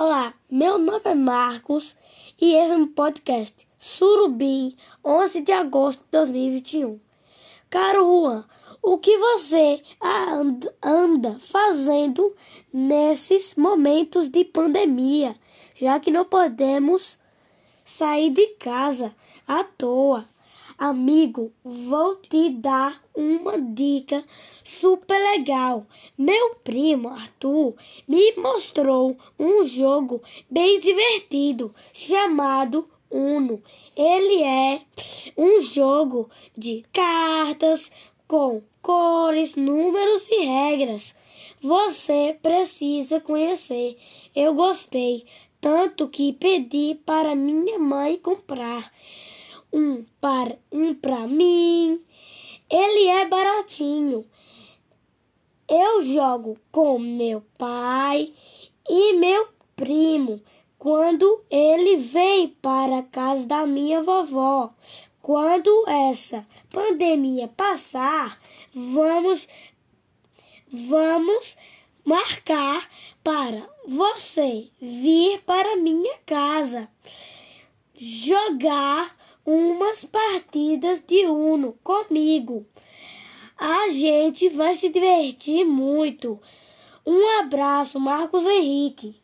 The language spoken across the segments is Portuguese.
Olá, meu nome é Marcos e esse é um podcast Surubim, 11 de agosto de 2021. Caro Juan, o que você anda fazendo nesses momentos de pandemia, já que não podemos sair de casa à toa? Amigo, vou te dar uma dica super legal. Meu primo Arthur me mostrou um jogo bem divertido chamado Uno. Ele é um jogo de cartas com cores, números e regras. Você precisa conhecer. Eu gostei tanto que pedi para minha mãe comprar um para um para mim. Ele é baratinho. Eu jogo com meu pai e meu primo quando ele vem para a casa da minha vovó. Quando essa pandemia passar, vamos vamos marcar para você vir para minha casa jogar umas partidas de Uno comigo. A gente vai se divertir muito. Um abraço, Marcos Henrique.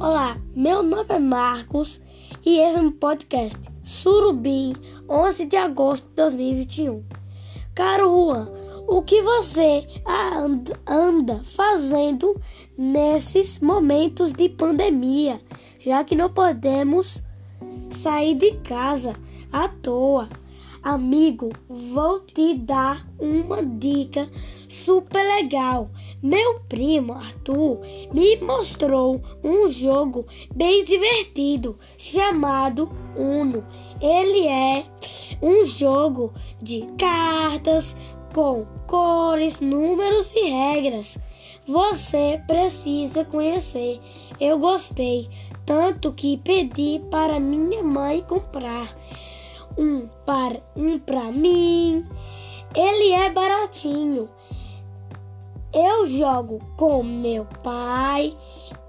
Olá, meu nome é Marcos e esse é um podcast Surubim, 11 de agosto de 2021. Caro Juan, o que você anda fazendo nesses momentos de pandemia, já que não podemos sair de casa à toa. Amigo, vou te dar uma dica super legal. Meu primo Arthur me mostrou um jogo bem divertido chamado Uno. Ele é um jogo de cartas com cores, números e regras. Você precisa conhecer. Eu gostei tanto que pedi para minha mãe comprar um para um para mim. Ele é baratinho. Eu jogo com meu pai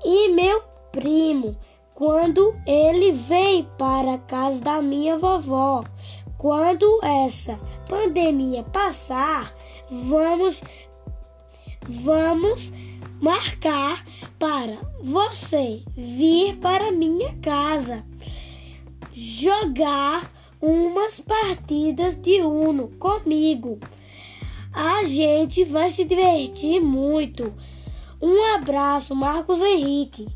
e meu primo quando ele vem para a casa da minha vovó. Quando essa pandemia passar, vamos vamos marcar para você vir para minha casa jogar umas partidas de Uno comigo. A gente vai se divertir muito. Um abraço, Marcos Henrique.